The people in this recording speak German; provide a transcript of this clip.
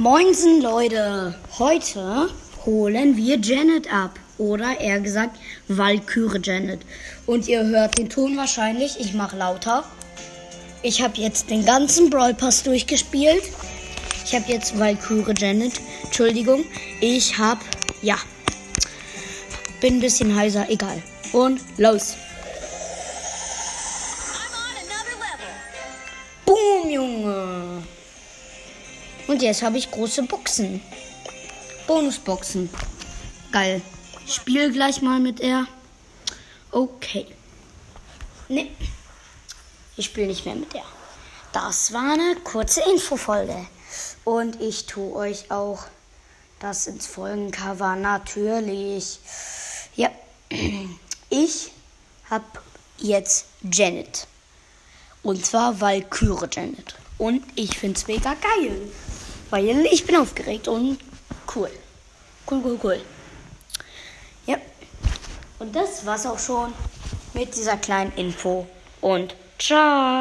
Moinsen Leute, heute holen wir Janet ab. Oder eher gesagt, Valkyrie Janet. Und ihr hört den Ton wahrscheinlich, ich mache lauter. Ich habe jetzt den ganzen Brawl Pass durchgespielt. Ich habe jetzt Valkyrie Janet. Entschuldigung, ich habe, ja, bin ein bisschen heiser, egal. Und los. Und jetzt habe ich große Boxen. Bonusboxen. Geil. Ich spiele gleich mal mit er. Okay. Nee. Ich spiele nicht mehr mit er. Das war eine kurze Infofolge. Und ich tue euch auch das ins Folgencover. Natürlich. Ja. Ich habe jetzt Janet. Und zwar Valkyrie Janet. Und ich finde es mega geil. Weil ich bin aufgeregt und cool. Cool, cool, cool. Ja. Und das war's auch schon mit dieser kleinen Info. Und ciao.